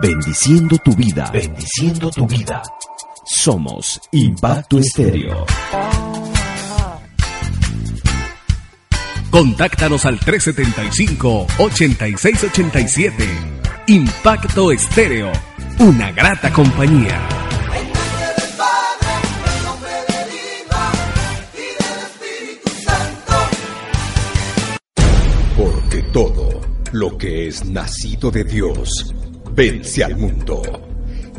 Bendiciendo tu vida. Bendiciendo tu vida. Somos Impacto Estéreo. Contáctanos al 375-8687. Impacto Estéreo. Una grata compañía. Porque todo lo que es nacido de Dios vence al mundo.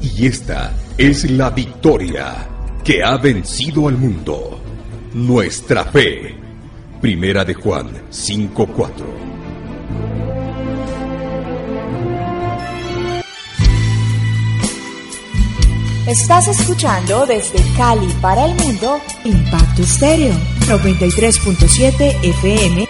Y esta es la victoria que ha vencido al mundo. Nuestra fe. Primera de Juan 5:4. Estás escuchando desde Cali para el mundo Impacto Estéreo 93.7 FM.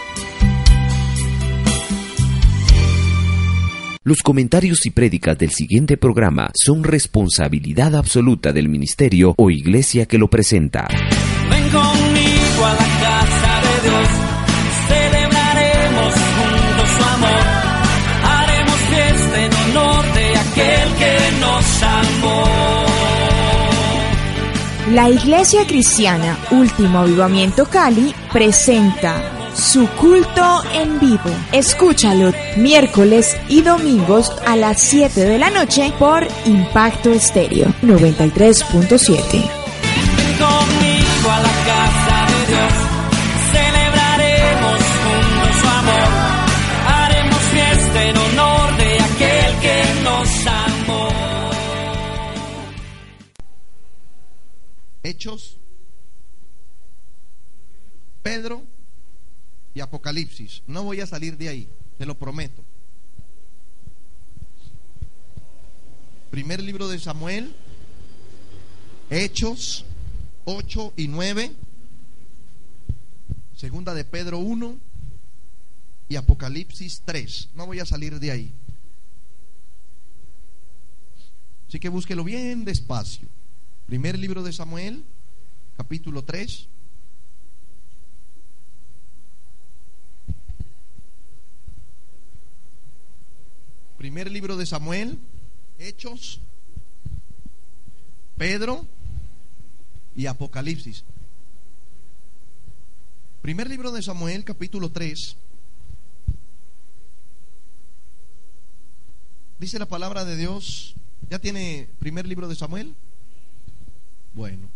Los comentarios y prédicas del siguiente programa son responsabilidad absoluta del ministerio o iglesia que lo presenta. Ven conmigo a la casa de Dios, celebraremos juntos su amor, haremos fiesta en honor de aquel que nos amó. La Iglesia Cristiana Último Avivamiento Cali presenta su culto en vivo. Escúchalo miércoles y domingos a las 7 de la noche por Impacto Estéreo 93.7. Apocalipsis. No voy a salir de ahí, te lo prometo. Primer libro de Samuel, Hechos 8 y 9, segunda de Pedro 1 y Apocalipsis 3. No voy a salir de ahí. Así que búsquelo bien despacio. Primer libro de Samuel, capítulo 3. Primer libro de Samuel, Hechos, Pedro y Apocalipsis. Primer libro de Samuel, capítulo 3. Dice la palabra de Dios. ¿Ya tiene primer libro de Samuel? Bueno.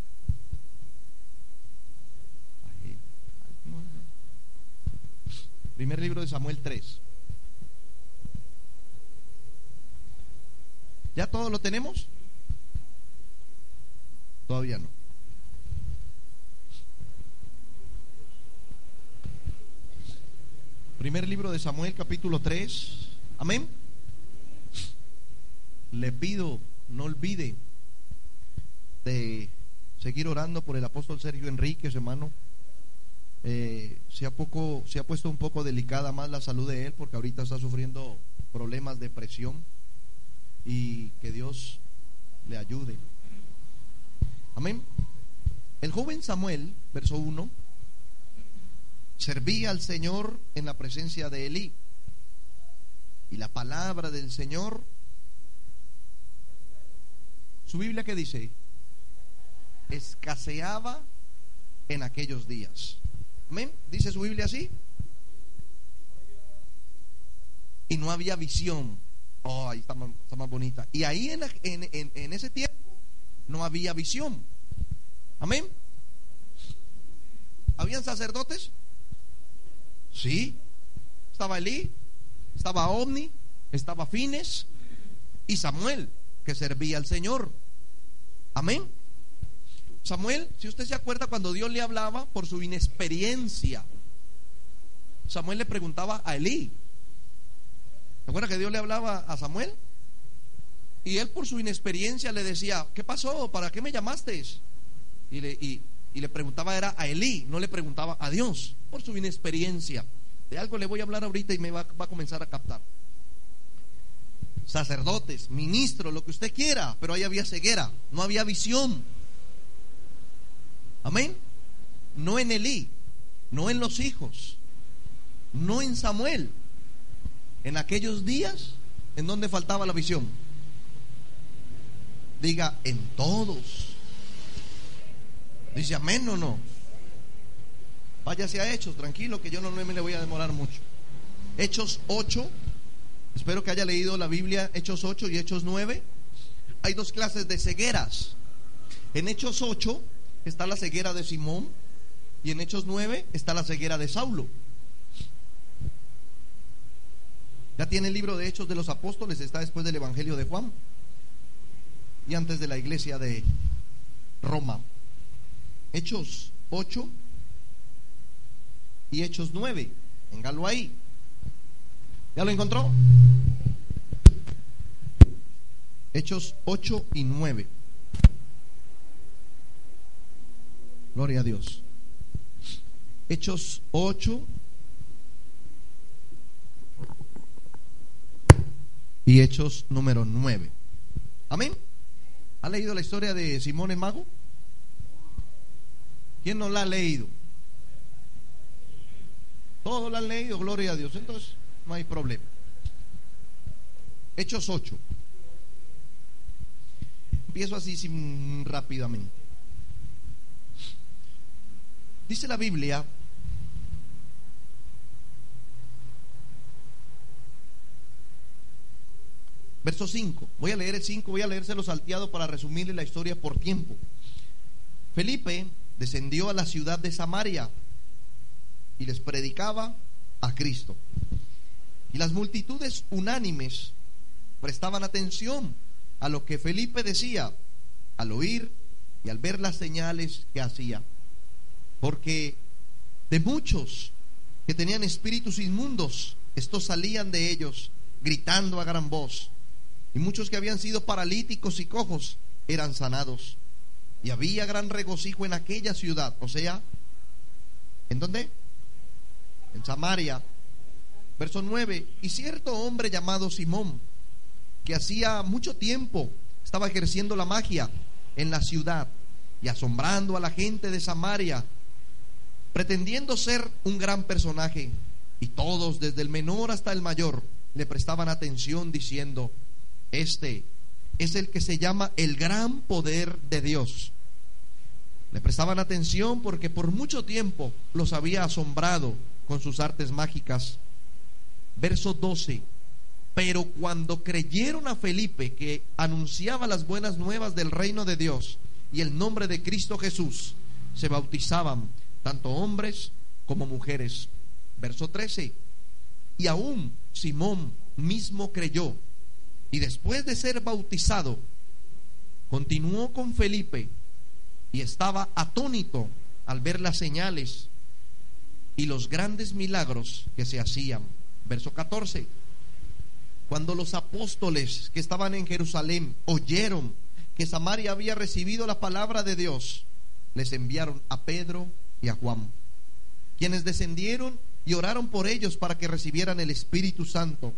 Primer libro de Samuel 3. ¿Ya todo lo tenemos? Todavía no. Primer libro de Samuel, capítulo 3. Amén. Le pido, no olvide de seguir orando por el apóstol Sergio Enríquez, hermano. Eh, se, ha poco, se ha puesto un poco delicada más la salud de él porque ahorita está sufriendo problemas de presión y que Dios le ayude. Amén. El joven Samuel, verso 1, servía al Señor en la presencia de Elí. Y la palabra del Señor, su Biblia que dice, escaseaba en aquellos días. Amén. Dice su Biblia así. Y no había visión. Oh, ahí está más, está más bonita. Y ahí en, en, en, en ese tiempo no había visión. Amén. ¿Habían sacerdotes? Sí. Estaba Elí, estaba Omni, estaba Fines y Samuel, que servía al Señor. Amén. Samuel, si usted se acuerda cuando Dios le hablaba por su inexperiencia, Samuel le preguntaba a Elí. ¿Se acuerda que Dios le hablaba a Samuel? Y él por su inexperiencia le decía, ¿qué pasó? ¿Para qué me llamaste? Y le, y le preguntaba era a Elí, no le preguntaba a Dios, por su inexperiencia. De algo le voy a hablar ahorita y me va, va a comenzar a captar. Sacerdotes, ministros, lo que usted quiera, pero ahí había ceguera, no había visión. Amén. No en Elí, no en los hijos, no en Samuel. En aquellos días, ¿en donde faltaba la visión? Diga, en todos. Dice amén o no. Váyase a Hechos, tranquilo, que yo no me le voy a demorar mucho. Hechos 8, espero que haya leído la Biblia, Hechos 8 y Hechos 9. Hay dos clases de cegueras. En Hechos 8 está la ceguera de Simón y en Hechos 9 está la ceguera de Saulo. Ya tiene el libro de Hechos de los Apóstoles, está después del Evangelio de Juan y antes de la iglesia de Roma. Hechos 8 y Hechos 9. Engalo ahí. ¿Ya lo encontró? Hechos 8 y 9. Gloria a Dios. Hechos 8 y Hechos número 9. Amén. ¿Ha leído la historia de Simón el Mago? ¿Quién no la ha leído? Todos la han leído, gloria a Dios. Entonces, no hay problema. Hechos 8. Empiezo así rápidamente. Dice la Biblia Verso 5. Voy a leer el 5, voy a leérselo salteado para resumirle la historia por tiempo. Felipe descendió a la ciudad de Samaria y les predicaba a Cristo. Y las multitudes unánimes prestaban atención a lo que Felipe decía al oír y al ver las señales que hacía. Porque de muchos que tenían espíritus inmundos, estos salían de ellos gritando a gran voz y muchos que habían sido paralíticos y cojos eran sanados. Y había gran regocijo en aquella ciudad. O sea, ¿en dónde? En Samaria. Verso 9. Y cierto hombre llamado Simón, que hacía mucho tiempo estaba ejerciendo la magia en la ciudad y asombrando a la gente de Samaria, pretendiendo ser un gran personaje. Y todos, desde el menor hasta el mayor, le prestaban atención diciendo, este es el que se llama el gran poder de Dios. Le prestaban atención porque por mucho tiempo los había asombrado con sus artes mágicas. Verso 12. Pero cuando creyeron a Felipe que anunciaba las buenas nuevas del reino de Dios y el nombre de Cristo Jesús, se bautizaban tanto hombres como mujeres. Verso 13. Y aún Simón mismo creyó y después de ser bautizado, continuó con Felipe y estaba atónito al ver las señales y los grandes milagros que se hacían. Verso 14. Cuando los apóstoles que estaban en Jerusalén oyeron que Samaria había recibido la palabra de Dios, les enviaron a Pedro y a Juan, quienes descendieron y oraron por ellos para que recibieran el Espíritu Santo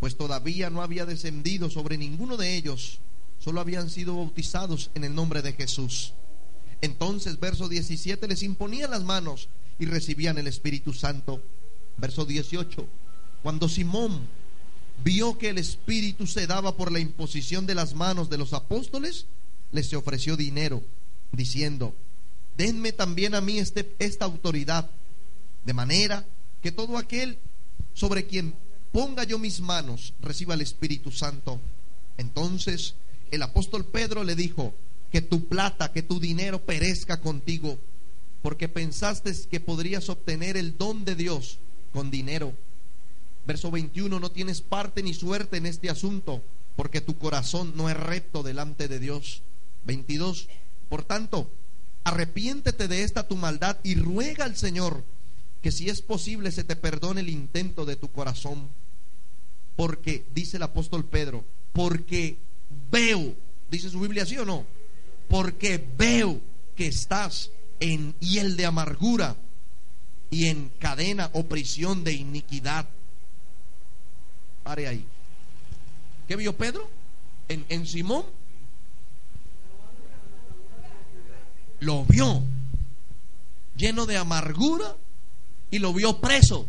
pues todavía no había descendido sobre ninguno de ellos, solo habían sido bautizados en el nombre de Jesús. Entonces, verso 17, les imponían las manos y recibían el Espíritu Santo. Verso 18, cuando Simón vio que el Espíritu se daba por la imposición de las manos de los apóstoles, les ofreció dinero, diciendo, denme también a mí este, esta autoridad, de manera que todo aquel sobre quien ponga yo mis manos, reciba el Espíritu Santo. Entonces el apóstol Pedro le dijo, que tu plata, que tu dinero perezca contigo, porque pensaste que podrías obtener el don de Dios con dinero. Verso 21, no tienes parte ni suerte en este asunto, porque tu corazón no es recto delante de Dios. 22, por tanto, arrepiéntete de esta tu maldad y ruega al Señor que si es posible se te perdone el intento de tu corazón. Porque, dice el apóstol Pedro, porque veo, dice su Biblia, ¿sí o no? Porque veo que estás en hiel de amargura y en cadena o prisión de iniquidad. Pare ahí. ¿Qué vio Pedro? En, en Simón. Lo vio lleno de amargura y lo vio preso.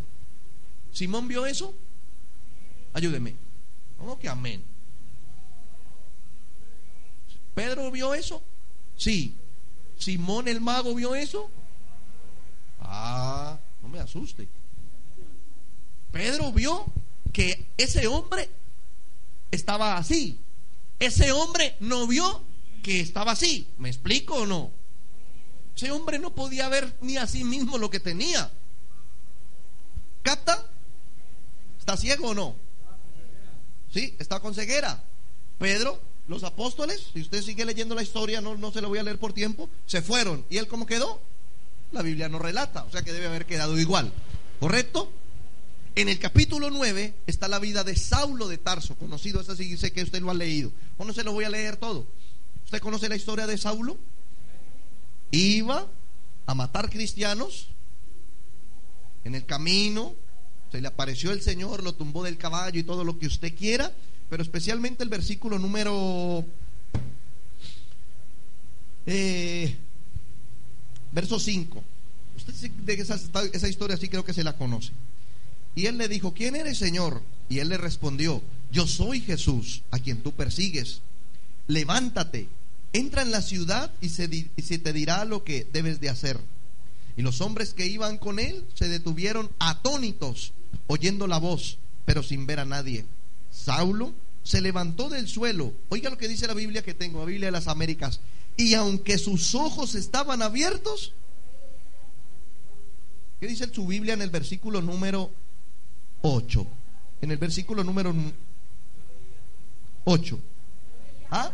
¿Simón vio eso? Ayúdeme. ¿Cómo que amén? ¿Pedro vio eso? Sí. ¿Simón el mago vio eso? Ah, no me asuste. Pedro vio que ese hombre estaba así. Ese hombre no vio que estaba así. ¿Me explico o no? Ese hombre no podía ver ni a sí mismo lo que tenía. ¿Capta? ¿Está ciego o no? Sí, está con ceguera. Pedro, los apóstoles, si usted sigue leyendo la historia, no, no se lo voy a leer por tiempo, se fueron. ¿Y él cómo quedó? La Biblia no relata, o sea que debe haber quedado igual. ¿Correcto? En el capítulo 9 está la vida de Saulo de Tarso, conocido, ese sí sé que usted lo ha leído. O no se lo voy a leer todo. ¿Usted conoce la historia de Saulo? iba a matar cristianos. En el camino se le apareció el Señor, lo tumbó del caballo y todo lo que usted quiera, pero especialmente el versículo número... Eh, verso 5. Usted de esa, esa historia sí creo que se la conoce. Y él le dijo, ¿quién eres Señor? Y él le respondió, yo soy Jesús, a quien tú persigues. Levántate entra en la ciudad y se, te dirá lo que debes de hacer. Y los hombres que iban con él se detuvieron atónitos, oyendo la voz, pero sin ver a nadie. Saulo se levantó del suelo. Oiga lo que dice la Biblia que tengo, la Biblia de las Américas. Y aunque sus ojos estaban abiertos, ¿qué dice su Biblia en el versículo número 8? En el versículo número 8. ¿Ah?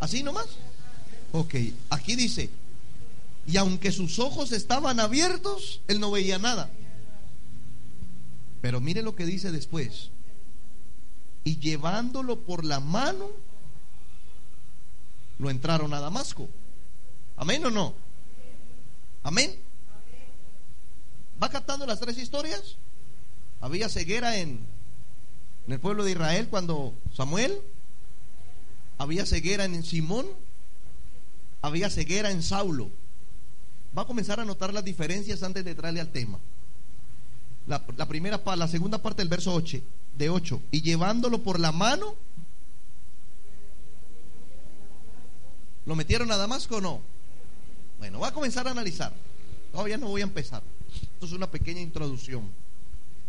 ¿Así nomás? Ok, aquí dice, y aunque sus ojos estaban abiertos, él no veía nada. Pero mire lo que dice después. Y llevándolo por la mano, lo entraron a Damasco. ¿Amén o no? ¿Amén? ¿Va captando las tres historias? Había ceguera en, el pueblo de Israel cuando Samuel había ceguera en Simón, había ceguera en Saulo. Va a comenzar a notar las diferencias antes de entrarle al tema. La, primera, la segunda parte del verso 8, de 8, y llevándolo por la mano, ¿lo metieron a Damasco o no? Bueno, va a comenzar a analizar. Todavía no voy a empezar. Esto es una pequeña introducción.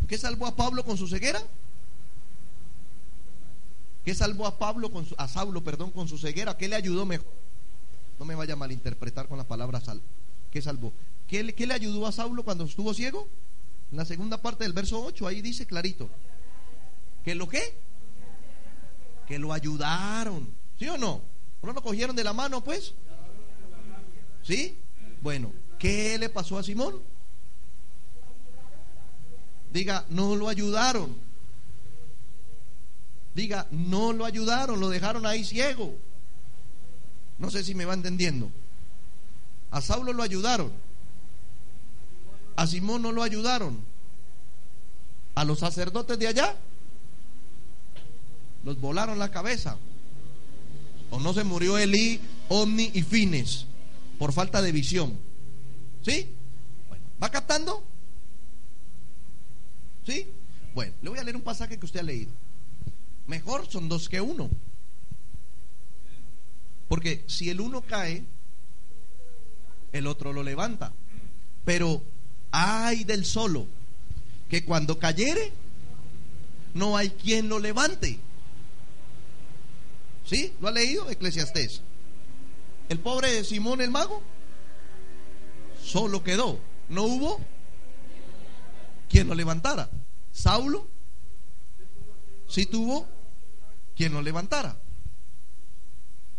¿Qué salvó a Pablo con su ceguera? ¿Qué salvó a Pablo con a Saulo, perdón, con su ceguera? ¿Qué le ayudó mejor? No me vaya a malinterpretar con la palabra sal. ¿Qué salvó? ¿Qué, le ayudó a Saulo cuando estuvo ciego? En la segunda parte del verso 8, ahí dice clarito. ¿Que lo qué? Que lo ayudaron. ¿Sí o no? ¿No lo cogieron de la mano, pues? ¿Sí? Bueno, ¿qué le pasó a Simón? Diga, no lo ayudaron. Diga, no lo ayudaron, lo dejaron ahí ciego. No sé si me va entendiendo. A Saulo lo ayudaron. A Simón no lo ayudaron. A los sacerdotes de allá los volaron la cabeza. O no se murió Elí, Omni y Fines por falta de visión. ¿Sí? Bueno, ¿va captando? ¿Sí? Bueno, le voy a leer un pasaje que usted ha leído. Mejor son dos que uno. Porque si el uno cae, el otro lo levanta. Pero hay del solo, que cuando cayere, no hay quien lo levante. ¿Sí? ¿Lo ha leído? Eclesiastés. El pobre Simón el mago solo quedó. No hubo quien lo levantara. Saulo sí tuvo quien lo levantara.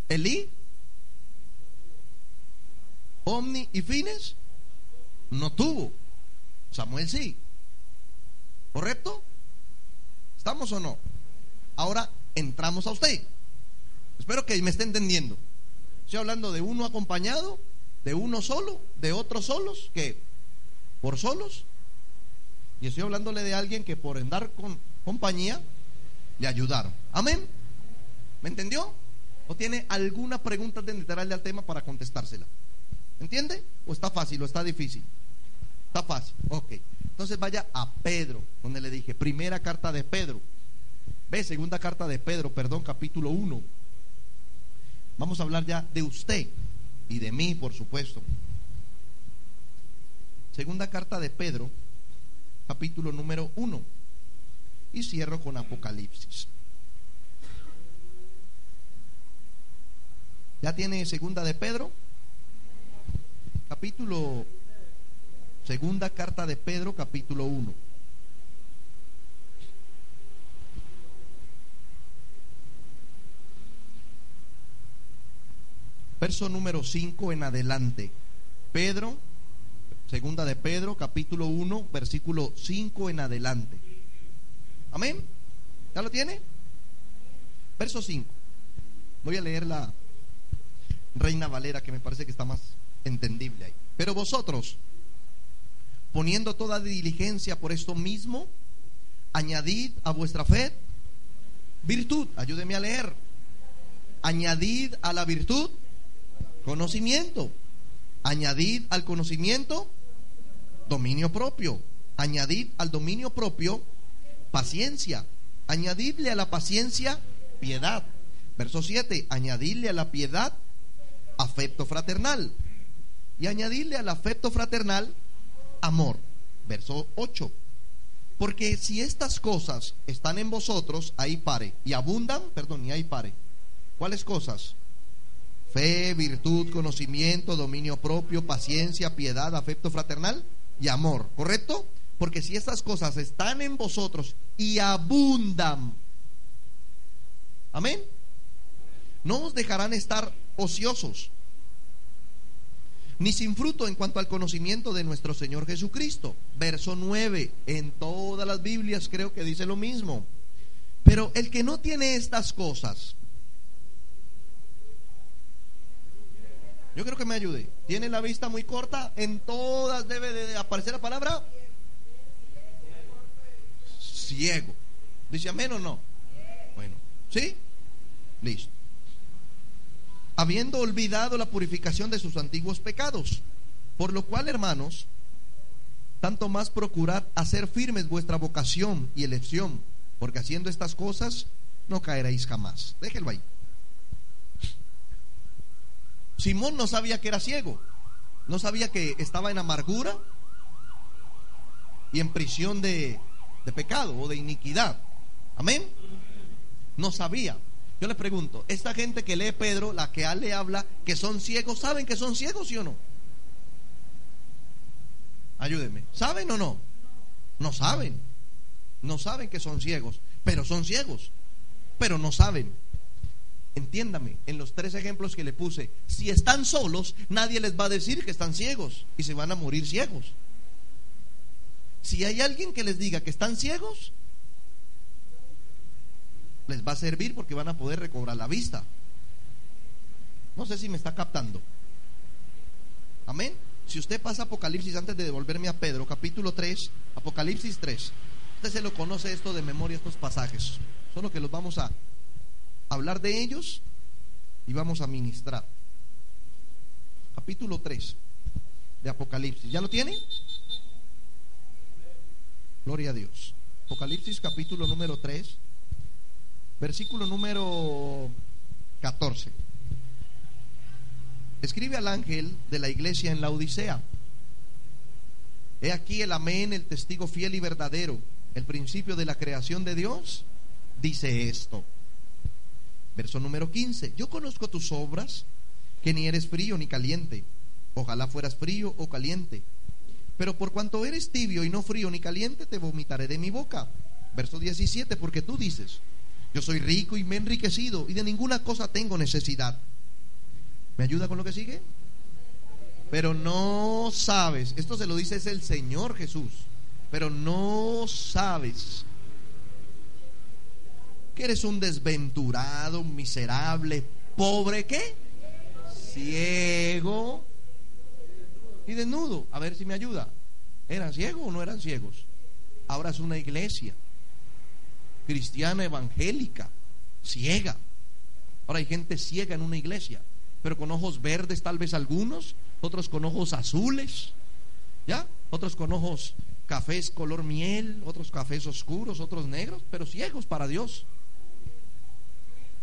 Elí, Omni y Fines no tuvo. Samuel sí. ¿Correcto? ¿Estamos o no? Ahora entramos a usted. Espero que me esté entendiendo. Estoy hablando de uno acompañado, de uno solo, de otros solos, que por solos. Y estoy hablándole de alguien que por andar con compañía le ayudaron. Amén. ¿Me entendió? ¿O tiene alguna pregunta de literalmente al tema para contestársela? ¿Entiende? ¿O está fácil o está difícil? Está fácil. Ok. Entonces vaya a Pedro, donde le dije, primera carta de Pedro. Ve, segunda carta de Pedro, perdón, capítulo 1. Vamos a hablar ya de usted y de mí, por supuesto. Segunda carta de Pedro, capítulo número 1. Y cierro con Apocalipsis. ¿Ya tiene segunda de Pedro? Capítulo, segunda carta de Pedro, capítulo 1. Verso número 5 en adelante. Pedro, segunda de Pedro, capítulo 1, versículo 5 en adelante. Amén. ¿Ya lo tiene? Verso 5. Voy a leer la Reina Valera que me parece que está más entendible ahí. Pero vosotros, poniendo toda diligencia por esto mismo, añadid a vuestra fe virtud. Ayúdeme a leer. Añadid a la virtud conocimiento. Añadid al conocimiento dominio propio. Añadid al dominio propio paciencia. Añadidle a la paciencia piedad. Verso 7. Añadidle a la piedad afecto fraternal. Y añadirle al afecto fraternal amor. Verso 8. Porque si estas cosas están en vosotros, ahí pare. Y abundan, perdón, y ahí pare. ¿Cuáles cosas? Fe, virtud, conocimiento, dominio propio, paciencia, piedad, afecto fraternal y amor. ¿Correcto? Porque si estas cosas están en vosotros y abundan, amén, no os dejarán estar ociosos, ni sin fruto en cuanto al conocimiento de nuestro Señor Jesucristo. Verso 9, en todas las Biblias creo que dice lo mismo. Pero el que no tiene estas cosas, yo creo que me ayude, tiene la vista muy corta, en todas debe de aparecer la palabra ciego. ¿Dice amén o no? Bueno, ¿sí? Listo habiendo olvidado la purificación de sus antiguos pecados. Por lo cual, hermanos, tanto más procurad hacer firmes vuestra vocación y elección, porque haciendo estas cosas no caeréis jamás. Déjenlo ahí. Simón no sabía que era ciego, no sabía que estaba en amargura y en prisión de, de pecado o de iniquidad. Amén. No sabía. Yo le pregunto, esta gente que lee Pedro, la que le habla, que son ciegos, ¿saben que son ciegos, sí o no? Ayúdenme. ¿Saben o no? No saben. No saben que son ciegos, pero son ciegos. Pero no saben. Entiéndame, en los tres ejemplos que le puse, si están solos, nadie les va a decir que están ciegos y se van a morir ciegos. Si hay alguien que les diga que están ciegos, les va a servir porque van a poder recobrar la vista. No sé si me está captando. Amén. Si usted pasa Apocalipsis antes de devolverme a Pedro, capítulo 3, Apocalipsis 3, usted se lo conoce esto de memoria, estos pasajes. Solo que los vamos a hablar de ellos y vamos a ministrar. Capítulo 3 de Apocalipsis. ¿Ya lo tiene? Gloria a Dios. Apocalipsis capítulo número 3 versículo número 14. Escribe al ángel de la iglesia en la Odisea. He aquí el amén, el testigo fiel y verdadero, el principio de la creación de Dios, dice esto. Verso número 15. Yo conozco tus obras, que ni eres frío ni caliente. Ojalá fueras frío o caliente. Pero por cuanto eres tibio y no frío ni caliente, te vomitaré de mi boca. Verso 17, porque tú dices, yo soy rico y me he enriquecido y de ninguna cosa tengo necesidad. ¿Me ayuda con lo que sigue? Pero no sabes, esto se lo dice es el Señor Jesús, pero no sabes Que eres un desventurado, miserable, pobre, ¿qué? Ciego y desnudo. A ver si me ayuda. ¿Eran ciegos o no eran ciegos? Ahora es una iglesia cristiana evangélica, ciega. Ahora hay gente ciega en una iglesia, pero con ojos verdes tal vez algunos, otros con ojos azules, ¿ya? Otros con ojos cafés color miel, otros cafés oscuros, otros negros, pero ciegos para Dios.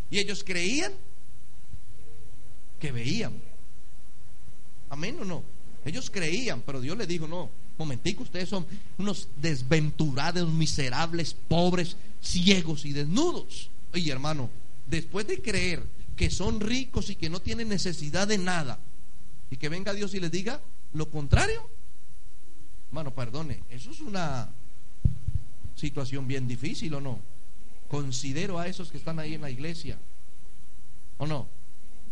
Y ellos creían que veían. Amén o no. Ellos creían, pero Dios les dijo, no, momentico, ustedes son unos desventurados, miserables, pobres, ciegos y desnudos. Oye, hermano, después de creer que son ricos y que no tienen necesidad de nada, y que venga Dios y les diga lo contrario, hermano, perdone, eso es una situación bien difícil o no. Considero a esos que están ahí en la iglesia, ¿o no?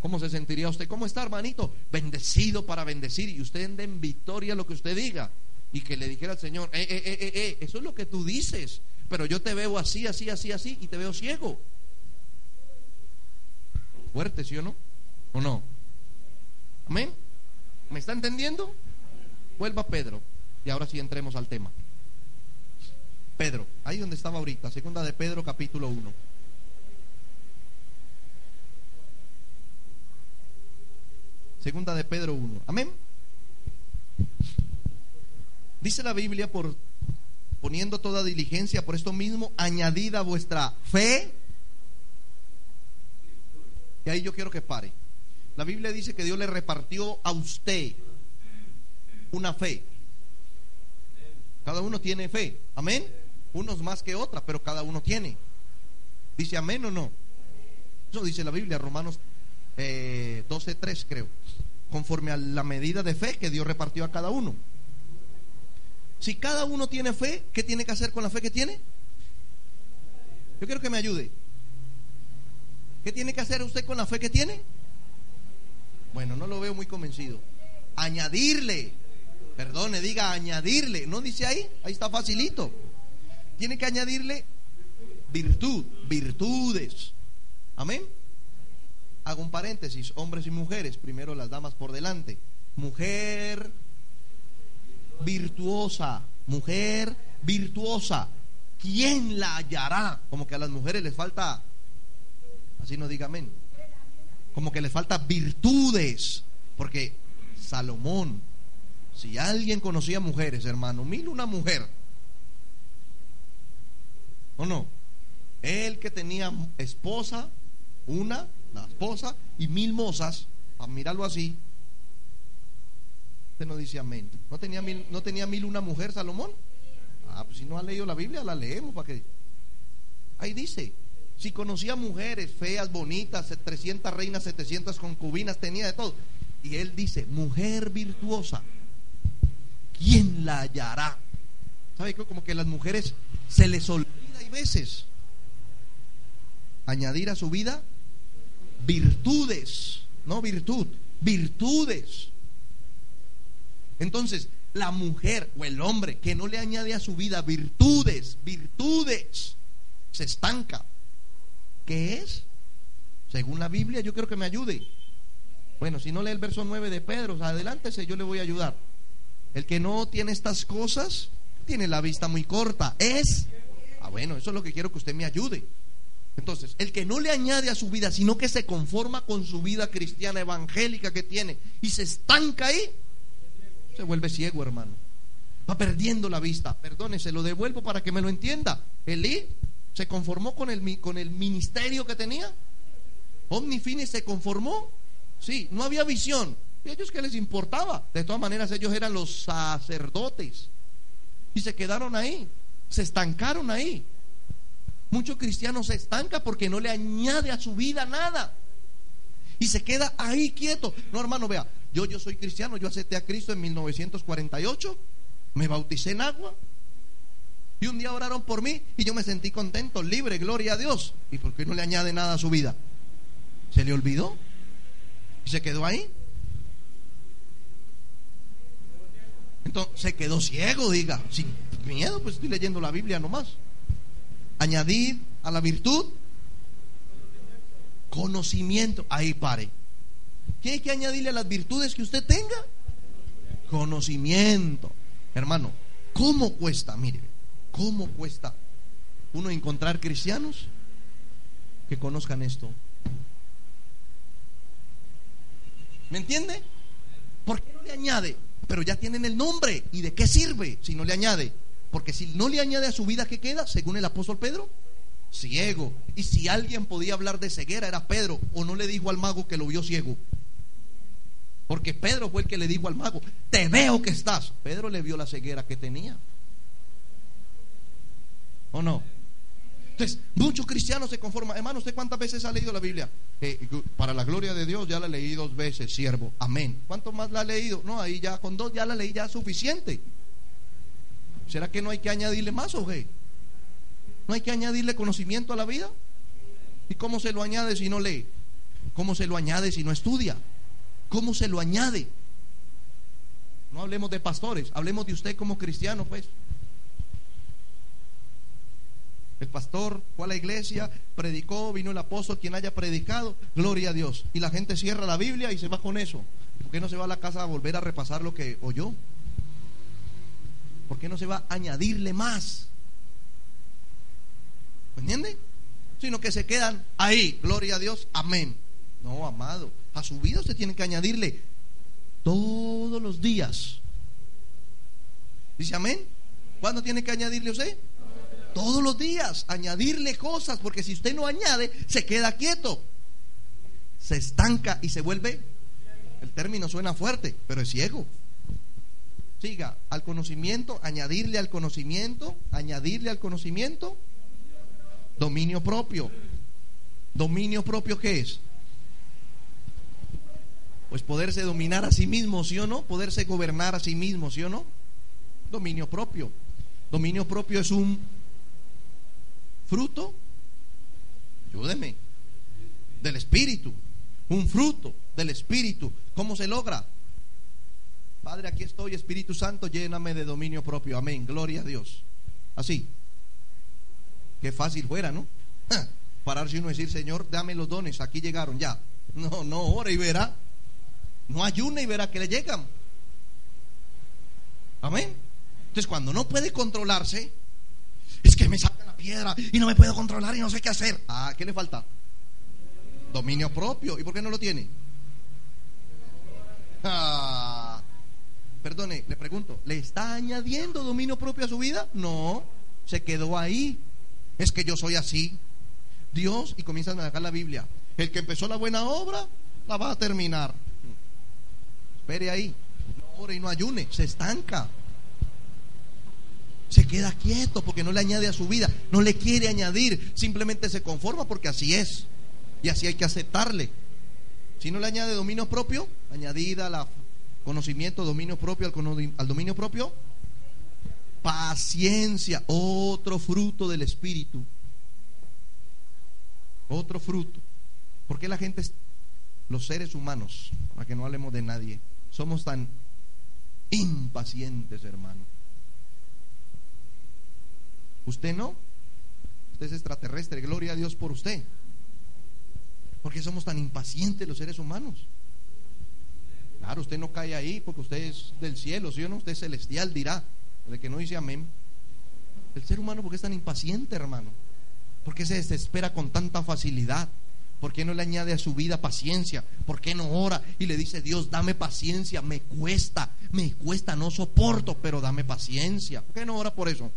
¿Cómo se sentiría usted? ¿Cómo está, hermanito? Bendecido para bendecir y usted ande en victoria lo que usted diga. Y que le dijera al Señor, eh, eh, eh, eh, eh, eso es lo que tú dices, pero yo te veo así, así, así, así y te veo ciego. Fuerte, ¿sí o no? ¿O no? Amén. ¿Me está entendiendo? Vuelva Pedro. Y ahora sí entremos al tema. Pedro, ahí donde estaba ahorita, segunda de Pedro capítulo 1. Segunda de Pedro 1. Amén. Dice la Biblia por poniendo toda diligencia por esto mismo, añadida vuestra fe. Y ahí yo quiero que pare. La Biblia dice que Dios le repartió a usted una fe. Cada uno tiene fe. Amén. Unos más que otra, pero cada uno tiene. Dice amén o no. Eso dice la Biblia, Romanos eh, 12.3 creo. Conforme a la medida de fe que Dios repartió a cada uno. Si cada uno tiene fe, ¿qué tiene que hacer con la fe que tiene? Yo quiero que me ayude. ¿Qué tiene que hacer usted con la fe que tiene? Bueno, no lo veo muy convencido. Añadirle. Perdone, diga añadirle. ¿No dice ahí? Ahí está facilito. Tiene que añadirle virtud, virtudes. Amén. Hago un paréntesis, hombres y mujeres, primero las damas por delante. Mujer virtuosa, mujer virtuosa. ¿Quién la hallará? Como que a las mujeres les falta, así no diga amén, como que les falta virtudes, porque Salomón, si alguien conocía mujeres, hermano, mil una mujer, ¿o no? Él que tenía esposa, una, la esposa, y mil mozas, a mirarlo así, no dice amén. ¿No tenía mil, no tenía mil una mujer Salomón? Ah, pues si no ha leído la Biblia, la leemos para que. Ahí dice, si conocía mujeres feas, bonitas, 300 reinas, 700 concubinas, tenía de todo. Y él dice, mujer virtuosa, ¿quién la hallará? ¿Sabe Como que las mujeres se les olvida hay veces añadir a su vida virtudes, no virtud, virtudes. Entonces, la mujer o el hombre que no le añade a su vida virtudes, virtudes, se estanca. ¿Qué es? Según la Biblia, yo quiero que me ayude. Bueno, si no lee el verso 9 de Pedro, adelántese, yo le voy a ayudar. El que no tiene estas cosas, tiene la vista muy corta. Es, ah, bueno, eso es lo que quiero que usted me ayude. Entonces, el que no le añade a su vida, sino que se conforma con su vida cristiana evangélica que tiene y se estanca ahí, se vuelve ciego, hermano. Va perdiendo la vista. Perdone, se lo devuelvo para que me lo entienda. Elí se conformó con el, con el ministerio que tenía. Omnifines se conformó. Sí, no había visión. ¿Y ellos qué les importaba? De todas maneras, ellos eran los sacerdotes. Y se quedaron ahí. Se estancaron ahí. Muchos cristianos se estanca porque no le añade a su vida nada. Y se queda ahí quieto. No, hermano, vea, yo, yo soy cristiano, yo acepté a Cristo en 1948, me bauticé en agua. Y un día oraron por mí y yo me sentí contento, libre, gloria a Dios. ¿Y por qué no le añade nada a su vida? ¿Se le olvidó? ¿Y se quedó ahí? Entonces se quedó ciego, diga, sin miedo, pues estoy leyendo la Biblia nomás. Añadir a la virtud Conocimiento. Ahí pare. ¿Qué hay que añadirle a las virtudes que usted tenga? Conocimiento. Hermano, ¿cómo cuesta? Mire, ¿cómo cuesta uno encontrar cristianos que conozcan esto? ¿Me entiende? ¿Por qué no le añade? Pero ya tienen el nombre. ¿Y de qué sirve si no le añade? Porque si no le añade a su vida, ¿qué queda? Según el apóstol Pedro, ciego. Y si alguien podía hablar de ceguera, era Pedro. O no le dijo al mago que lo vio ciego. Porque Pedro fue el que le dijo al mago, te veo que estás. Pedro le vio la ceguera que tenía. ¿O no? Entonces, muchos cristianos se conforman. Hermano, ¿usted cuántas veces ha leído la Biblia? Para la gloria de Dios ya la leí dos veces, siervo. Amén. ¿Cuánto más la ha leído? No, ahí ya con dos ya la leí ya suficiente. ¿Será que no hay que añadirle más o qué? ¿No hay que añadirle conocimiento a la vida? ¿Y cómo se lo añade si no lee? ¿Cómo se lo añade si no estudia? ¿Cómo se lo añade? No hablemos de pastores, hablemos de usted como cristiano, pues. El pastor fue a la iglesia, predicó, vino el apóstol, quien haya predicado, gloria a Dios. Y la gente cierra la Biblia y se va con eso. ¿Por qué no se va a la casa a volver a repasar lo que oyó? ¿Por qué no se va a añadirle más? ¿Me entiende? Sino que se quedan ahí, gloria a Dios, amén. No, amado, a su vida usted tiene que añadirle todos los días. ¿Dice amén? ¿Cuándo tiene que añadirle usted? Todos los días, añadirle cosas, porque si usted no añade, se queda quieto, se estanca y se vuelve, el término suena fuerte, pero es ciego. Siga, al conocimiento, añadirle al conocimiento, añadirle al conocimiento, dominio propio. ¿Dominio propio qué es? Pues poderse dominar a sí mismo, ¿sí o no? Poderse gobernar a sí mismo, ¿sí o no? Dominio propio. Dominio propio es un fruto, ayúdeme, del Espíritu. Un fruto del Espíritu. ¿Cómo se logra? Padre, aquí estoy, Espíritu Santo, lléname de dominio propio. Amén. Gloria a Dios. Así. Qué fácil fuera, ¿no? Pararse uno y decir, Señor, dame los dones, aquí llegaron ya. No, no, ora y verá. No ayuna y verá que le llegan. Amén. Entonces, cuando no puede controlarse, es que me saca la piedra y no me puedo controlar y no sé qué hacer. Ah, ¿qué le falta? Dominio propio. ¿Y por qué no lo tiene? Ah, perdone, le pregunto, ¿le está añadiendo dominio propio a su vida? No, se quedó ahí. Es que yo soy así. Dios, y comienzan a dejar la Biblia. El que empezó la buena obra, la va a terminar. Espere ahí. No ore y no ayune. Se estanca. Se queda quieto porque no le añade a su vida. No le quiere añadir. Simplemente se conforma porque así es. Y así hay que aceptarle. Si no le añade dominio propio, añadida la conocimiento, dominio propio al, al dominio propio, paciencia, otro fruto del Espíritu. Otro fruto. ¿Por qué la gente, los seres humanos, para que no hablemos de nadie, somos tan impacientes, hermano? ¿Usted no? Usted es extraterrestre, gloria a Dios por usted. ¿Por qué somos tan impacientes los seres humanos? Claro, usted no cae ahí porque usted es del cielo, ¿sí o no? Usted es celestial, dirá. De que no dice amén. El ser humano, ¿por qué es tan impaciente, hermano? ¿Por qué se desespera con tanta facilidad? ¿Por qué no le añade a su vida paciencia? ¿Por qué no ora y le dice, Dios, dame paciencia? Me cuesta, me cuesta, no soporto, pero dame paciencia. ¿Por qué no ora por eso?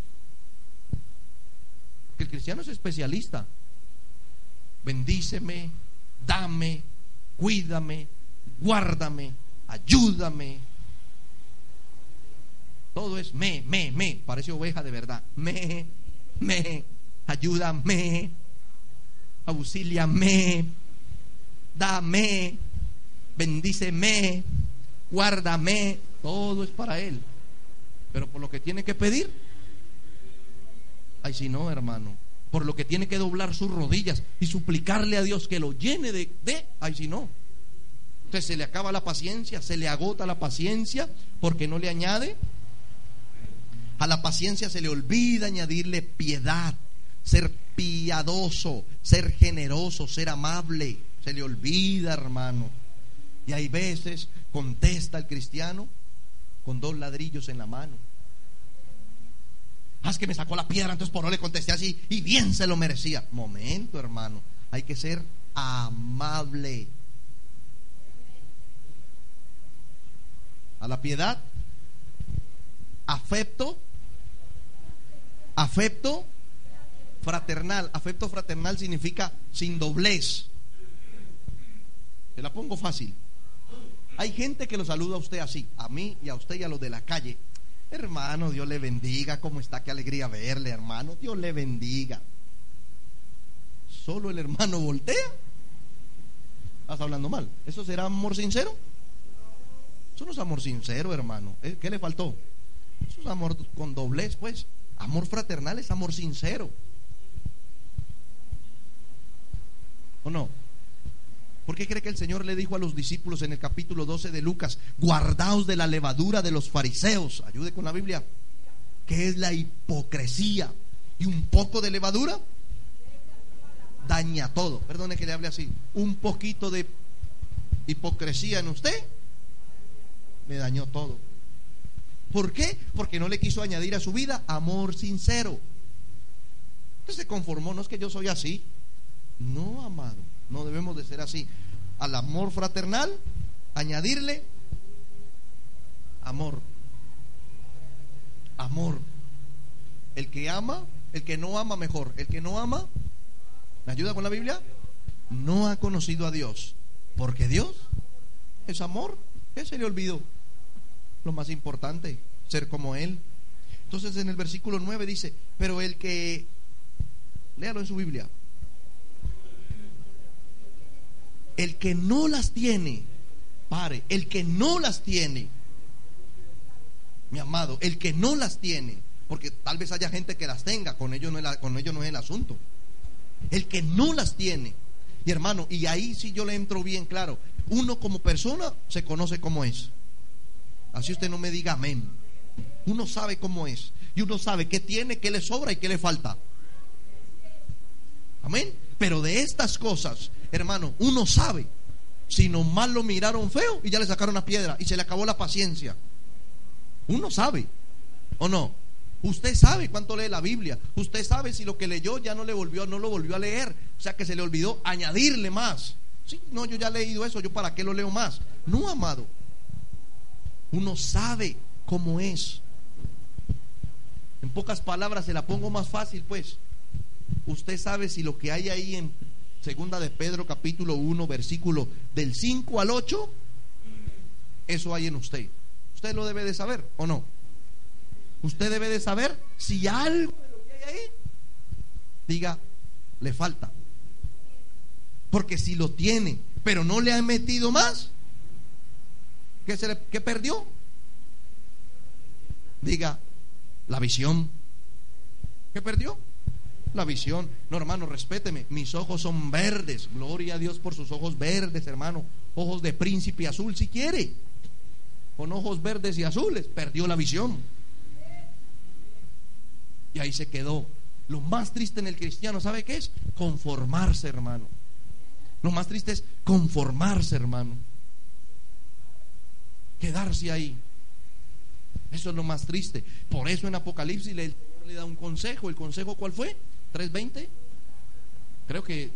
Porque el cristiano es especialista. Bendíceme, dame, cuídame, guárdame, ayúdame. Todo es me, me, me. Parece oveja de verdad. Me, me, ayúdame, auxíliame, dame, bendíceme, guárdame. Todo es para Él. Pero por lo que tiene que pedir, ay, si no, hermano por lo que tiene que doblar sus rodillas y suplicarle a Dios que lo llene de, de, ay si no. Entonces se le acaba la paciencia, se le agota la paciencia porque no le añade. A la paciencia se le olvida añadirle piedad, ser piadoso, ser generoso, ser amable. Se le olvida, hermano. Y hay veces contesta el cristiano con dos ladrillos en la mano. Haz que me sacó la piedra, entonces por no le contesté así y bien se lo merecía. Momento, hermano. Hay que ser amable. A la piedad, afecto, afecto fraternal. Afecto fraternal significa sin doblez. Te la pongo fácil. Hay gente que lo saluda a usted así, a mí y a usted y a los de la calle. Hermano, Dios le bendiga. ¿Cómo está? Qué alegría verle, hermano. Dios le bendiga. Solo el hermano voltea. Estás hablando mal. ¿Eso será amor sincero? Eso no es amor sincero, hermano. ¿Eh? ¿Qué le faltó? Eso es amor con doblez, pues. Amor fraternal es amor sincero. ¿O no? ¿Por qué cree que el Señor le dijo a los discípulos en el capítulo 12 de Lucas, guardaos de la levadura de los fariseos? Ayude con la Biblia. ¿Qué es la hipocresía? ¿Y un poco de levadura? Daña todo. Perdone que le hable así. Un poquito de hipocresía en usted me dañó todo. ¿Por qué? Porque no le quiso añadir a su vida amor sincero. Usted se conformó, no es que yo soy así. No, amado. No debemos de ser así. Al amor fraternal, añadirle amor. Amor. El que ama, el que no ama mejor. El que no ama, ¿me ayuda con la Biblia? No ha conocido a Dios. Porque Dios es amor. ¿Qué se le olvidó? Lo más importante, ser como Él. Entonces en el versículo 9 dice, pero el que, léalo en su Biblia, El que no las tiene, pare, el que no las tiene, mi amado, el que no las tiene, porque tal vez haya gente que las tenga, con ello no es, con no es el asunto. El que no las tiene, y hermano, y ahí sí yo le entro bien claro, uno como persona se conoce como es. Así usted no me diga amén. Uno sabe cómo es. Y uno sabe qué tiene, qué le sobra y qué le falta. Amén. Pero de estas cosas hermano, uno sabe si nomás lo miraron feo y ya le sacaron la piedra y se le acabó la paciencia. Uno sabe, ¿o no? Usted sabe cuánto lee la Biblia. Usted sabe si lo que leyó ya no le volvió, no lo volvió a leer. O sea que se le olvidó añadirle más. Sí, no, yo ya he leído eso, yo para qué lo leo más. No, amado. Uno sabe cómo es. En pocas palabras se la pongo más fácil, pues. Usted sabe si lo que hay ahí en Segunda de Pedro capítulo 1 versículo del 5 al 8, eso hay en usted. Usted lo debe de saber o no. Usted debe de saber si algo de lo que hay ahí, diga, le falta. Porque si lo tiene, pero no le ha metido más, ¿qué, se le, qué perdió? Diga, la visión. ¿Qué perdió? La visión. No, hermano, respéteme. Mis ojos son verdes. Gloria a Dios por sus ojos verdes, hermano. Ojos de príncipe azul, si quiere. Con ojos verdes y azules. Perdió la visión. Y ahí se quedó. Lo más triste en el cristiano, ¿sabe qué es? Conformarse, hermano. Lo más triste es conformarse, hermano. Quedarse ahí. Eso es lo más triste. Por eso en Apocalipsis le, le da un consejo. ¿El consejo cuál fue? 3.20. Creo que...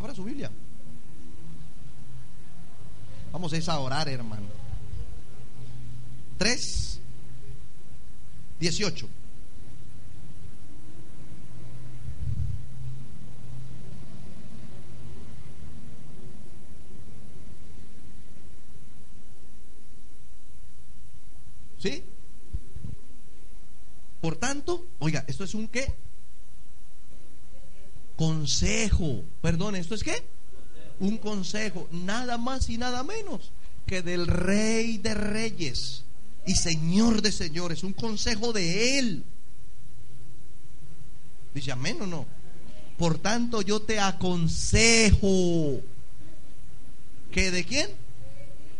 Ahora su Biblia. Vamos a orar, hermano. 3, 18. ¿Sí? Por tanto, oiga, ¿esto es un qué? Consejo. Perdón, ¿esto es qué? Un consejo. Nada más y nada menos que del Rey de Reyes y Señor de Señores. Un consejo de Él. Dice amén o no. Por tanto, yo te aconsejo que de quién?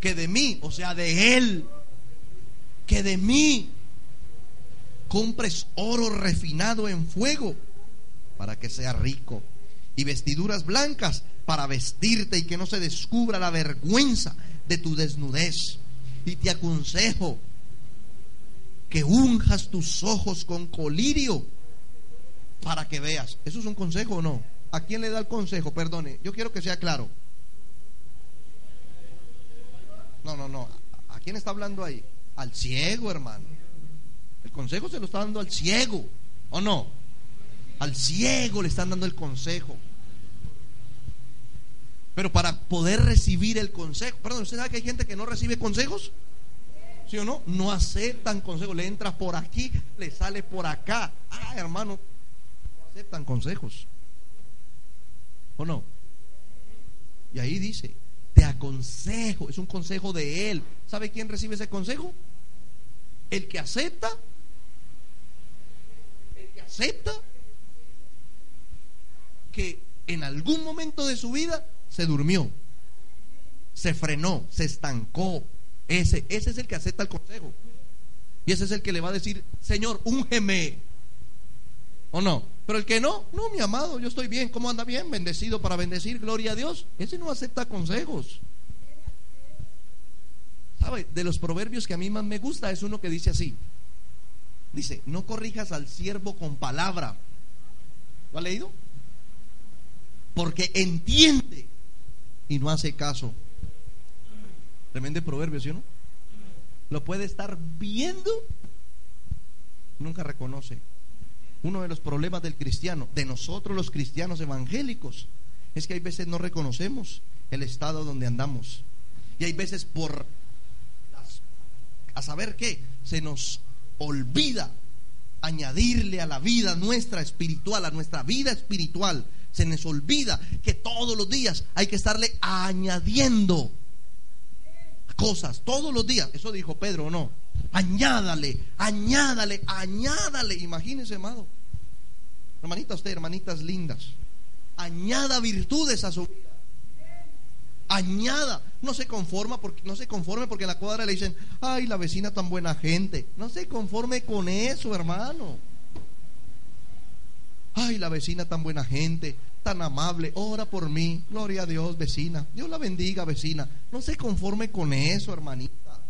Que de mí, o sea, de Él. Que de mí compres oro refinado en fuego para que sea rico y vestiduras blancas para vestirte y que no se descubra la vergüenza de tu desnudez. Y te aconsejo que unjas tus ojos con colirio para que veas. ¿Eso es un consejo o no? ¿A quién le da el consejo? Perdone, yo quiero que sea claro. No, no, no. ¿A quién está hablando ahí? Al ciego, hermano. Consejo se lo está dando al ciego, ¿o no? Al ciego le están dando el consejo. Pero para poder recibir el consejo, perdón, ¿usted sabe que hay gente que no recibe consejos? ¿Sí o no? No aceptan consejos, le entra por aquí, le sale por acá. Ah, hermano, no aceptan consejos. ¿O no? Y ahí dice, te aconsejo, es un consejo de él. ¿Sabe quién recibe ese consejo? El que acepta. Acepta que en algún momento de su vida se durmió, se frenó, se estancó. Ese, ese es el que acepta el consejo. Y ese es el que le va a decir, Señor, úngeme. ¿O no? Pero el que no, no, mi amado, yo estoy bien. ¿Cómo anda bien? Bendecido para bendecir, gloria a Dios. Ese no acepta consejos. ¿Sabe? De los proverbios que a mí más me gusta es uno que dice así. Dice, no corrijas al siervo con palabra. ¿Lo ha leído? Porque entiende y no hace caso. Tremendo proverbio, ¿sí o no? Lo puede estar viendo, nunca reconoce. Uno de los problemas del cristiano, de nosotros los cristianos evangélicos, es que hay veces no reconocemos el estado donde andamos. Y hay veces por las, a saber qué, se nos olvida añadirle a la vida nuestra espiritual, a nuestra vida espiritual, se nos olvida que todos los días hay que estarle añadiendo cosas, todos los días. Eso dijo Pedro, ¿o no? Añádale, añádale, añádale. Imagínense, amado. Hermanita usted, hermanitas lindas. Añada virtudes a su vida. Añada, no se conforma porque no se conforme porque en la cuadra le dicen, "Ay, la vecina tan buena gente." No se conforme con eso, hermano. Ay, la vecina tan buena gente, tan amable, ora por mí, gloria a Dios, vecina. Dios la bendiga, vecina. No se conforme con eso, hermanita.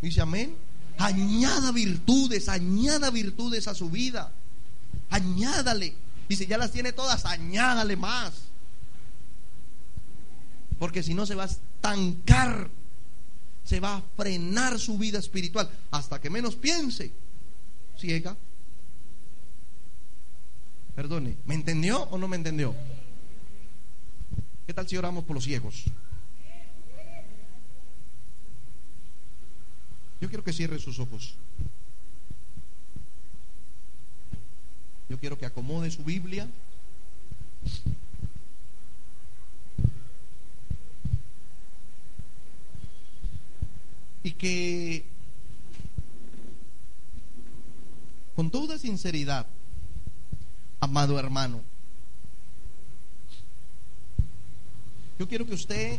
Dice amén. Añada virtudes, añada virtudes a su vida. Añádale. Si ya las tiene todas, añádale más. Porque si no se va a estancar, se va a frenar su vida espiritual hasta que menos piense. Ciega. Perdone, ¿me entendió o no me entendió? ¿Qué tal si oramos por los ciegos? Yo quiero que cierre sus ojos. Yo quiero que acomode su Biblia. Y que con toda sinceridad amado hermano. Yo quiero que usted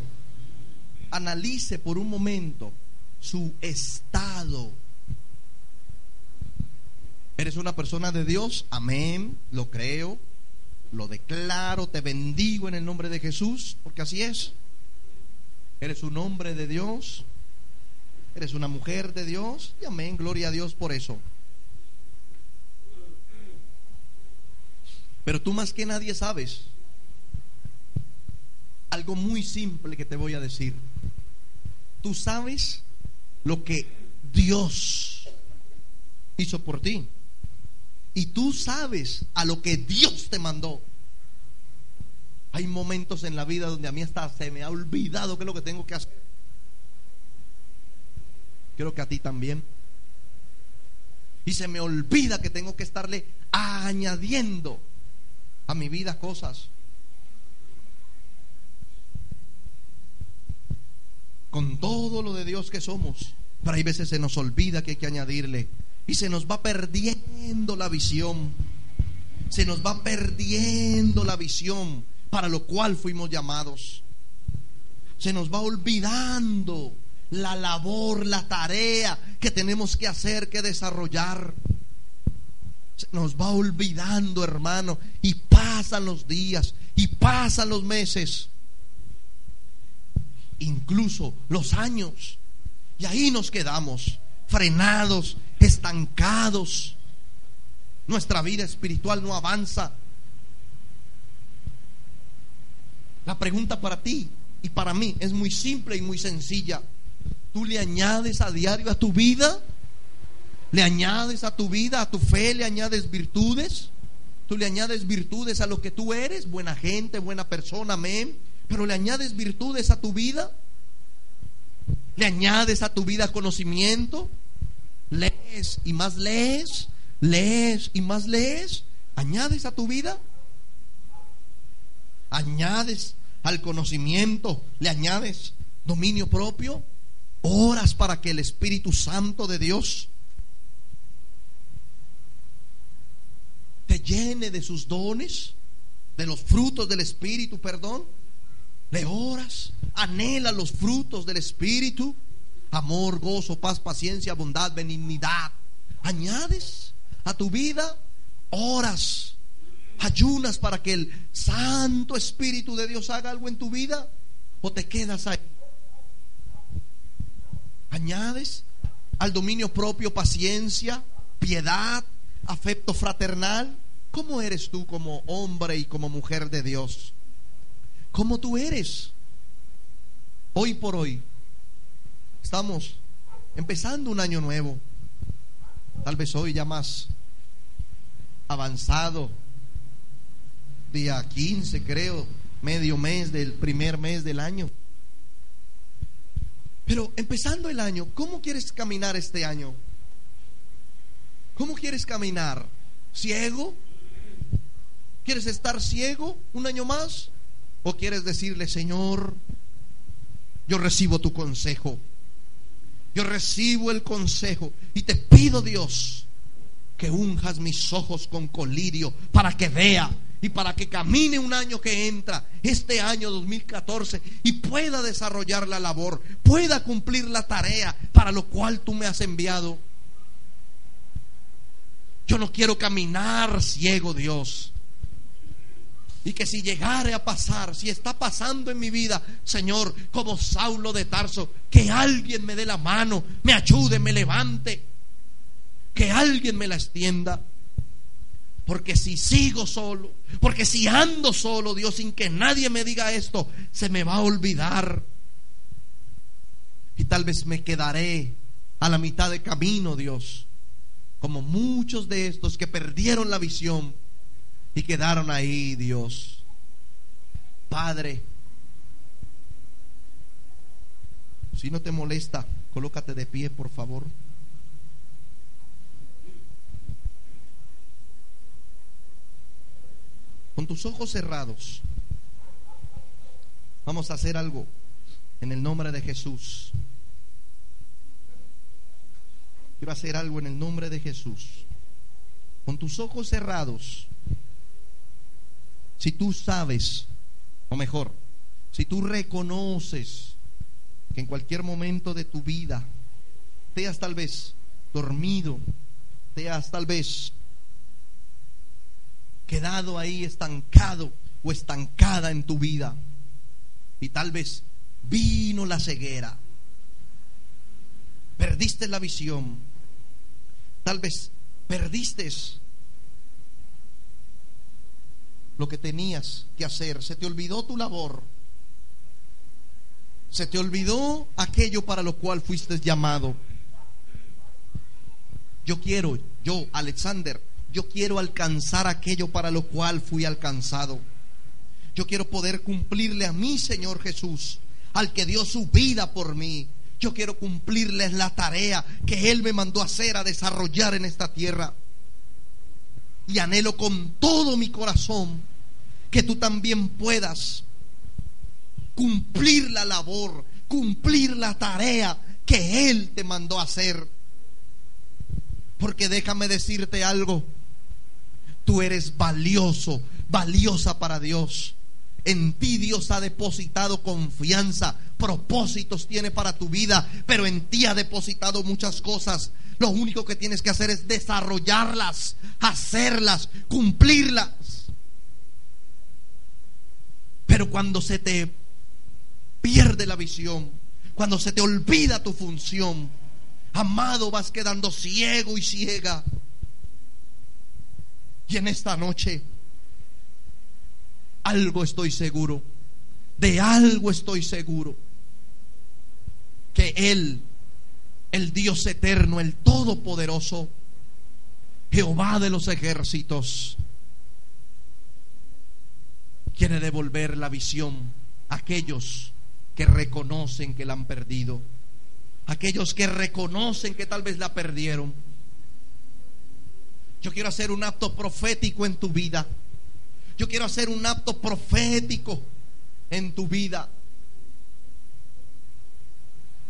analice por un momento su estado. ¿Eres una persona de Dios? Amén, lo creo, lo declaro, te bendigo en el nombre de Jesús, porque así es. ¿Eres un hombre de Dios? ¿Eres una mujer de Dios? Y amén, gloria a Dios por eso. Pero tú más que nadie sabes algo muy simple que te voy a decir. Tú sabes lo que Dios hizo por ti. Y tú sabes a lo que Dios te mandó. Hay momentos en la vida donde a mí hasta se me ha olvidado qué es lo que tengo que hacer. Creo que a ti también. Y se me olvida que tengo que estarle añadiendo a mi vida cosas. Con todo lo de Dios que somos. Pero hay veces se nos olvida que hay que añadirle. Y se nos va perdiendo la visión. Se nos va perdiendo la visión para lo cual fuimos llamados. Se nos va olvidando la labor, la tarea que tenemos que hacer, que desarrollar. Se nos va olvidando, hermano, y pasan los días, y pasan los meses, incluso los años, y ahí nos quedamos, frenados, estancados. Nuestra vida espiritual no avanza. La pregunta para ti y para mí es muy simple y muy sencilla. ¿Tú le añades a diario a tu vida? ¿Le añades a tu vida, a tu fe, le añades virtudes? ¿Tú le añades virtudes a lo que tú eres? Buena gente, buena persona, amén. Pero le añades virtudes a tu vida? ¿Le añades a tu vida conocimiento? ¿Lees y más lees? ¿Lees y más lees? ¿Añades a tu vida? ¿Añades al conocimiento? ¿Le añades dominio propio? ¿Oras para que el Espíritu Santo de Dios te llene de sus dones? ¿De los frutos del Espíritu, perdón? ¿Le oras? ¿Anhela los frutos del Espíritu? Amor, gozo, paz, paciencia, bondad, benignidad. ¿Añades a tu vida? ¿Oras? ¿Ayunas para que el Santo Espíritu de Dios haga algo en tu vida? ¿O te quedas ahí? ¿Añades al dominio propio paciencia, piedad, afecto fraternal? ¿Cómo eres tú como hombre y como mujer de Dios? ¿Cómo tú eres? Hoy por hoy estamos empezando un año nuevo. Tal vez hoy ya más avanzado. Día 15 creo, medio mes del primer mes del año. Pero empezando el año, ¿cómo quieres caminar este año? ¿Cómo quieres caminar? ¿Ciego? ¿Quieres estar ciego un año más? ¿O quieres decirle, Señor, yo recibo tu consejo? Yo recibo el consejo y te pido, Dios, que unjas mis ojos con colirio para que vea y para que camine un año que entra, este año 2014, y pueda desarrollar la labor, pueda cumplir la tarea para lo cual tú me has enviado. Yo no quiero caminar ciego, Dios. Y que si llegare a pasar, si está pasando en mi vida, Señor, como Saulo de Tarso, que alguien me dé la mano, me ayude, me levante, que alguien me la extienda. Porque si sigo solo, porque si ando solo, Dios, sin que nadie me diga esto, se me va a olvidar. Y tal vez me quedaré a la mitad de camino, Dios, como muchos de estos que perdieron la visión y quedaron ahí, Dios. Padre, si no te molesta, colócate de pie, por favor. Con tus ojos cerrados, vamos a hacer algo en el nombre de Jesús. Quiero hacer algo en el nombre de Jesús. Con tus ojos cerrados, si tú sabes, o mejor, si tú reconoces que en cualquier momento de tu vida te has tal vez dormido, te has tal vez quedado ahí estancado o estancada en tu vida. Y tal vez vino la ceguera, perdiste la visión, tal vez perdiste lo que tenías que hacer, se te olvidó tu labor, se te olvidó aquello para lo cual fuiste llamado. Yo quiero, yo, Alexander, yo quiero alcanzar aquello para lo cual fui alcanzado. Yo quiero poder cumplirle a mi Señor Jesús, al que dio su vida por mí. Yo quiero cumplirles la tarea que Él me mandó hacer, a desarrollar en esta tierra. Y anhelo con todo mi corazón que tú también puedas cumplir la labor, cumplir la tarea que Él te mandó hacer. Porque déjame decirte algo, tú eres valioso, valiosa para Dios. En ti Dios ha depositado confianza, propósitos tiene para tu vida, pero en ti ha depositado muchas cosas. Lo único que tienes que hacer es desarrollarlas, hacerlas, cumplirlas. Pero cuando se te pierde la visión, cuando se te olvida tu función, amado, vas quedando ciego y ciega. Y en esta noche, algo estoy seguro, de algo estoy seguro, que Él, el Dios eterno, el Todopoderoso, Jehová de los ejércitos, quiere devolver la visión a aquellos que reconocen que la han perdido, aquellos que reconocen que tal vez la perdieron. Yo quiero hacer un acto profético en tu vida. Yo quiero hacer un acto profético en tu vida.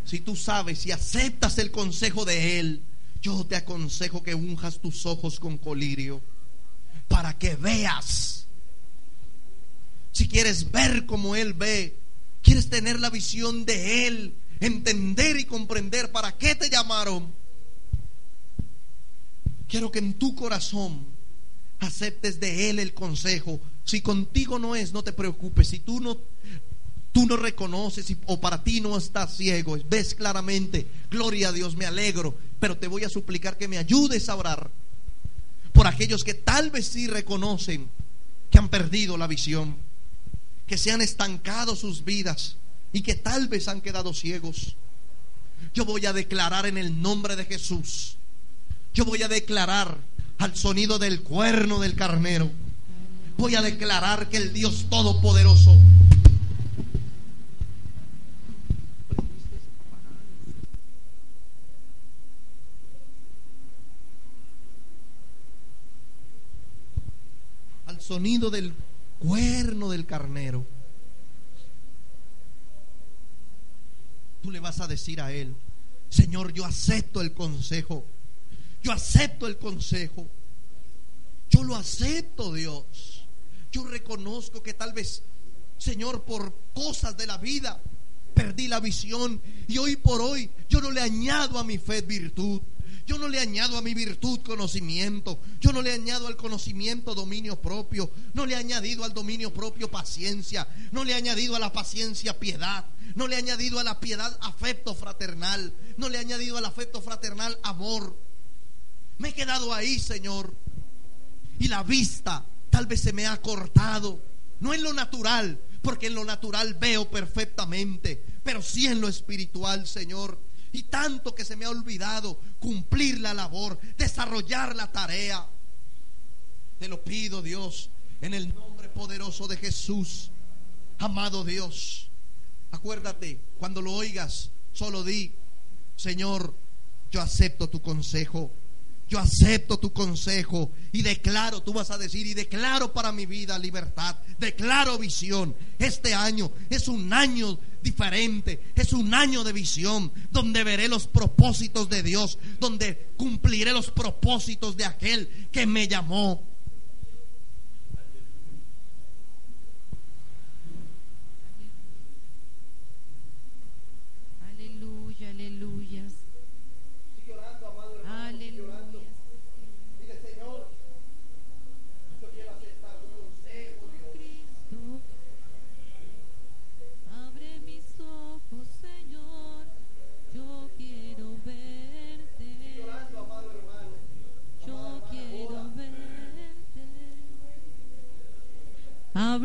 Si tú sabes y aceptas el consejo de Él, yo te aconsejo que unjas tus ojos con colirio para que veas. Si quieres ver como Él ve, quieres tener la visión de Él, entender y comprender para qué te llamaron. Quiero que en tu corazón aceptes de Él el consejo. Si contigo no es, no te preocupes. Si tú no, tú no reconoces o para ti no estás ciego, ves claramente, gloria a Dios, me alegro, pero te voy a suplicar que me ayudes a orar por aquellos que tal vez sí reconocen que han perdido la visión, que se han estancado sus vidas y que tal vez han quedado ciegos. Yo voy a declarar en el nombre de Jesús. Yo voy a declarar al sonido del cuerno del carnero. Voy a declarar que el Dios Todopoderoso al sonido del cuerno del carnero, tú le vas a decir a él, Señor, yo acepto el consejo, yo acepto el consejo, yo lo acepto, Dios. Yo reconozco que tal vez, Señor, por cosas de la vida, perdí la visión y hoy por hoy yo no le añado a mi fe virtud. Yo no le añado a mi virtud conocimiento. Yo no le añado al conocimiento dominio propio. No le he añadido al dominio propio paciencia. No le he añadido a la paciencia piedad. No le he añadido a la piedad afecto fraternal. No le he añadido al afecto fraternal amor. Me he quedado ahí, Señor. Y la vista tal vez se me ha cortado. No en lo natural, porque en lo natural veo perfectamente, pero sí en lo espiritual, Señor. Y tanto que se me ha olvidado cumplir la labor, desarrollar la tarea. Te lo pido, Dios, en el nombre poderoso de Jesús. Amado Dios, acuérdate, cuando lo oigas, solo di, Señor, yo acepto tu consejo. Yo acepto tu consejo y declaro, tú vas a decir, y declaro para mi vida libertad, declaro visión. Este año es un año diferente, es un año de visión, donde veré los propósitos de Dios, donde cumpliré los propósitos de aquel que me llamó.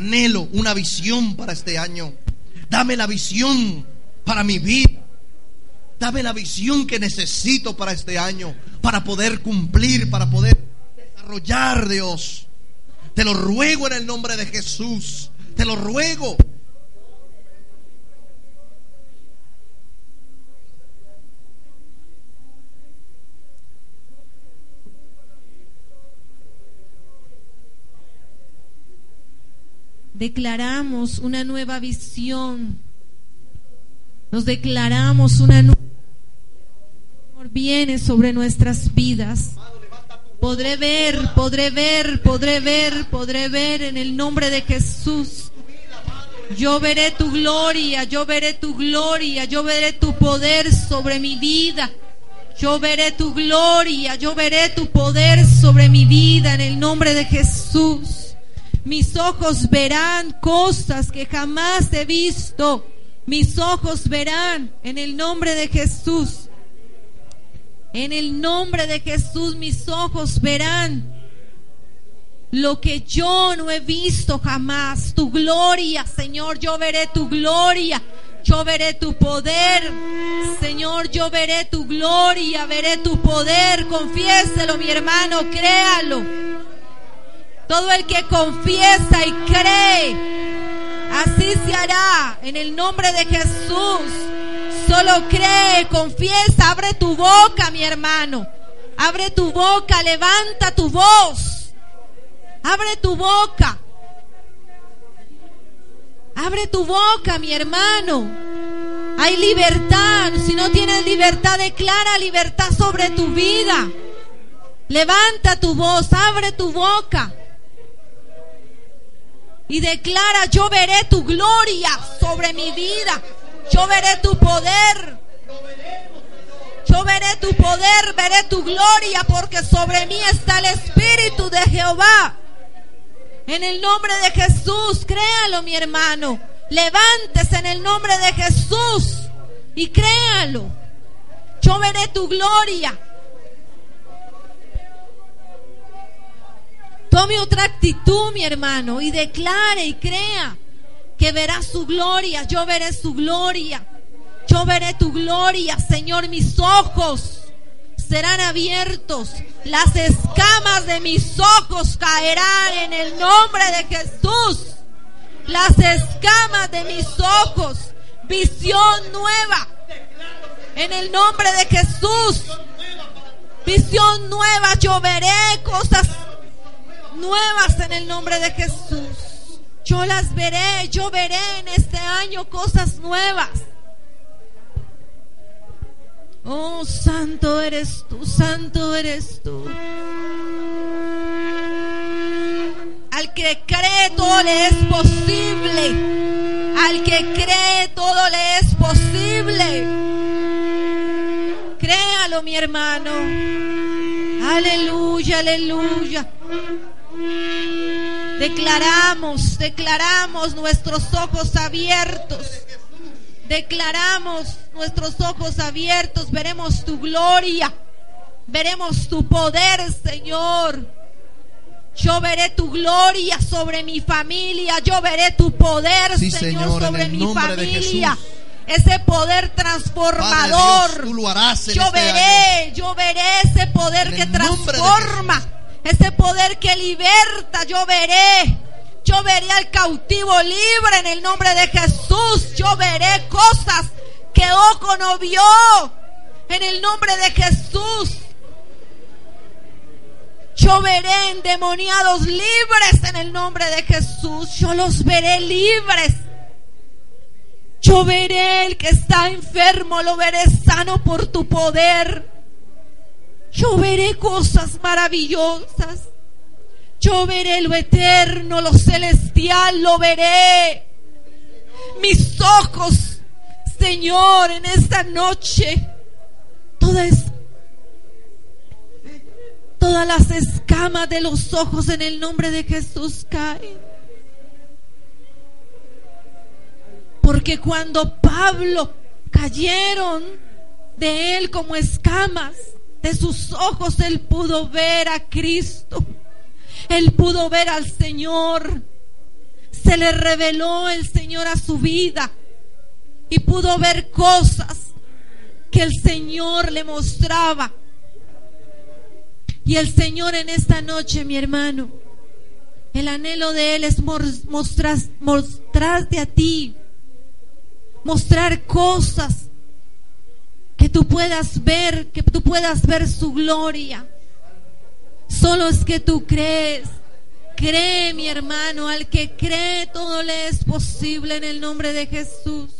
Anhelo una visión para este año. Dame la visión para mi vida. Dame la visión que necesito para este año, para poder cumplir, para poder desarrollar, Dios. Te lo ruego en el nombre de Jesús. Te lo ruego. Declaramos una nueva visión. Nos declaramos una nueva viene sobre nuestras vidas. Podré ver, podré ver, podré ver, podré ver en el nombre de Jesús. Yo veré tu gloria, yo veré tu gloria, yo veré tu poder sobre mi vida. Yo veré tu gloria, yo veré tu poder sobre mi vida en el nombre de Jesús. Mis ojos verán cosas que jamás he visto. Mis ojos verán en el nombre de Jesús. En el nombre de Jesús mis ojos verán lo que yo no he visto jamás. Tu gloria, Señor, yo veré tu gloria. Yo veré tu poder. Señor, yo veré tu gloria, veré tu poder. Confiéselo, mi hermano, créalo. Todo el que confiesa y cree, así se hará en el nombre de Jesús. Solo cree, confiesa, abre tu boca, mi hermano. Abre tu boca, levanta tu voz. Abre tu boca. Abre tu boca, mi hermano. Hay libertad. Si no tienes libertad, declara libertad sobre tu vida. Levanta tu voz, abre tu boca. Y declara, yo veré tu gloria sobre mi vida. Yo veré tu poder. Yo veré tu poder, veré tu gloria, porque sobre mí está el Espíritu de Jehová. En el nombre de Jesús, créalo, mi hermano. Levántese en el nombre de Jesús y créalo. Yo veré tu gloria. Tome otra actitud, mi hermano, y declare y crea que verá su gloria. Yo veré su gloria. Yo veré tu gloria, Señor. Mis ojos serán abiertos. Las escamas de mis ojos caerán en el nombre de Jesús. Las escamas de mis ojos. Visión nueva. En el nombre de Jesús. Visión nueva. Yo veré cosas nuevas en el nombre de Jesús. Yo las veré, yo veré en este año cosas nuevas. Oh, santo eres tú, santo eres tú. Al que cree todo le es posible. Al que cree todo le es posible. Créalo, mi hermano. Aleluya, aleluya. Declaramos, declaramos nuestros ojos abiertos. Declaramos nuestros ojos abiertos. Veremos tu gloria. Veremos tu poder, Señor. Yo veré tu gloria sobre mi familia. Yo veré tu poder, Sí, Señor, sobre mi familia. Ese poder transformador. Dios, tú lo harás en yo este veré, yo veré ese poder En que transforma, ese poder que liberta, yo veré. Yo veré al cautivo libre en el nombre de Jesús. Yo veré cosas que ojo no vio en el nombre de Jesús. Yo veré endemoniados libres en el nombre de Jesús. Yo los veré libres. Yo veré el que está enfermo, lo veré sano por tu poder. Yo veré cosas maravillosas. Yo veré lo eterno, lo celestial, lo veré. Mis ojos, Señor, en esta noche, todas, las escamas de los ojos en el nombre de Jesús caen. Porque cuando Pablo cayeron de él como escamas. De sus ojos él pudo ver a Cristo. Él pudo ver al Señor. Se le reveló el Señor a su vida y pudo ver cosas que el Señor le mostraba. Y el Señor en esta noche, mi hermano, el anhelo de Él es mostrar, mostrarte a ti, mostrar cosas tú puedas ver, que tú puedas ver su gloria. Solo es que tú crees. Cree, mi hermano, al que cree todo le es posible en el nombre de Jesús.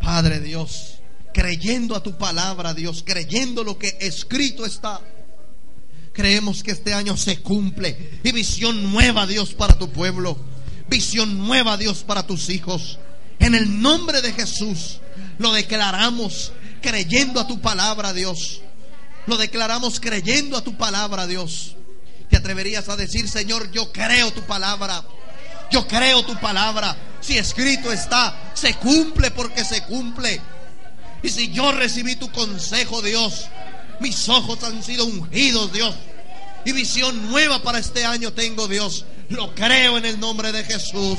Padre Dios, creyendo a tu palabra, Dios, creyendo lo que escrito está. Creemos que este año se cumple y visión nueva, Dios, para tu pueblo. Visión nueva, Dios, para tus hijos. En el nombre de Jesús lo declaramos creyendo a tu palabra, Dios. Lo declaramos creyendo a tu palabra, Dios. Te atreverías a decir, Señor, yo creo tu palabra. Yo creo tu palabra. Si escrito está, se cumple porque se cumple. Y si yo recibí tu consejo, Dios, mis ojos han sido ungidos, Dios. Y visión nueva para este año tengo, Dios. Lo creo en el nombre de Jesús.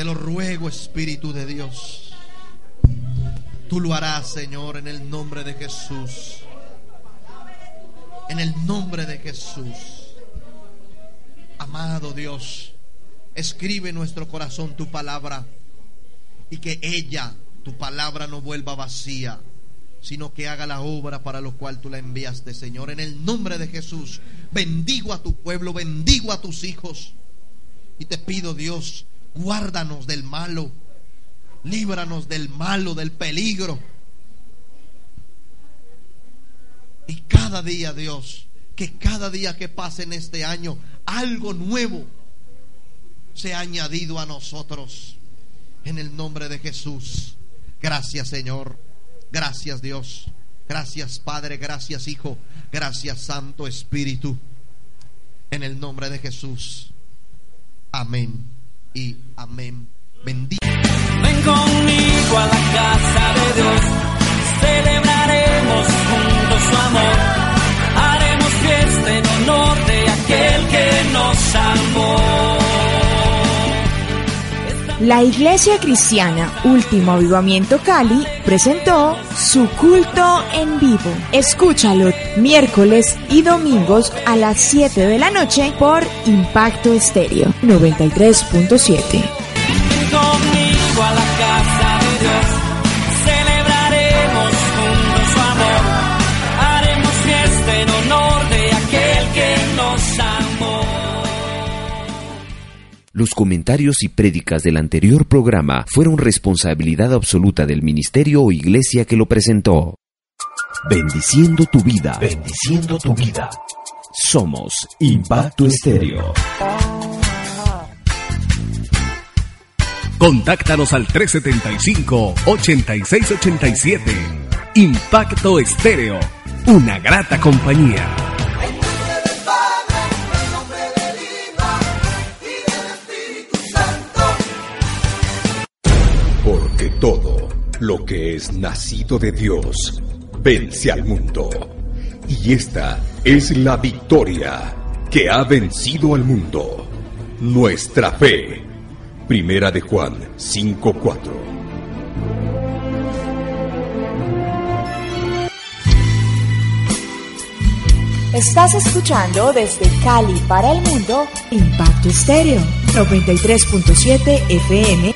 te lo ruego Espíritu de Dios, tú lo harás Señor en el nombre de Jesús, en el nombre de Jesús. Amado Dios, escribe en nuestro corazón tu palabra y que ella, tu palabra, no vuelva vacía, sino que haga la obra para lo cual tú la enviaste, Señor. En el nombre de Jesús, bendigo a tu pueblo, bendigo a tus hijos. Y te pido, Dios, guárdanos del malo, líbranos del malo, del peligro. Y cada día, Dios, que cada día que pase en este año algo nuevo se ha añadido a nosotros. En el nombre de Jesús. Gracias Señor. Gracias Dios. Gracias Padre. Gracias Hijo. Gracias Santo Espíritu. En el nombre de Jesús. Amén y amén. Bendito. Ven conmigo a la casa de Dios. Celebraremos juntos su amor fiesta en honor de aquel que nos amó. La Iglesia Cristiana Último Avivamiento Cali presentó su culto en vivo. Escúchalo miércoles y domingos a las 7 de la noche por Impacto Estéreo 93.7. Conmigo a la casa de Dios. Los comentarios y prédicas del anterior programa fueron responsabilidad absoluta del ministerio o iglesia que lo presentó. Bendiciendo tu vida. Bendiciendo tu vida. Somos Impacto Estéreo. Contáctanos al 375-8687. Impacto Estéreo. Una grata compañía. Todo lo que es nacido de Dios vence al mundo. Y esta es la victoria que ha vencido al mundo. Nuestra fe. Primera de Juan 5:4. Estás escuchando desde Cali para el mundo Impacto Estéreo 93.7 FM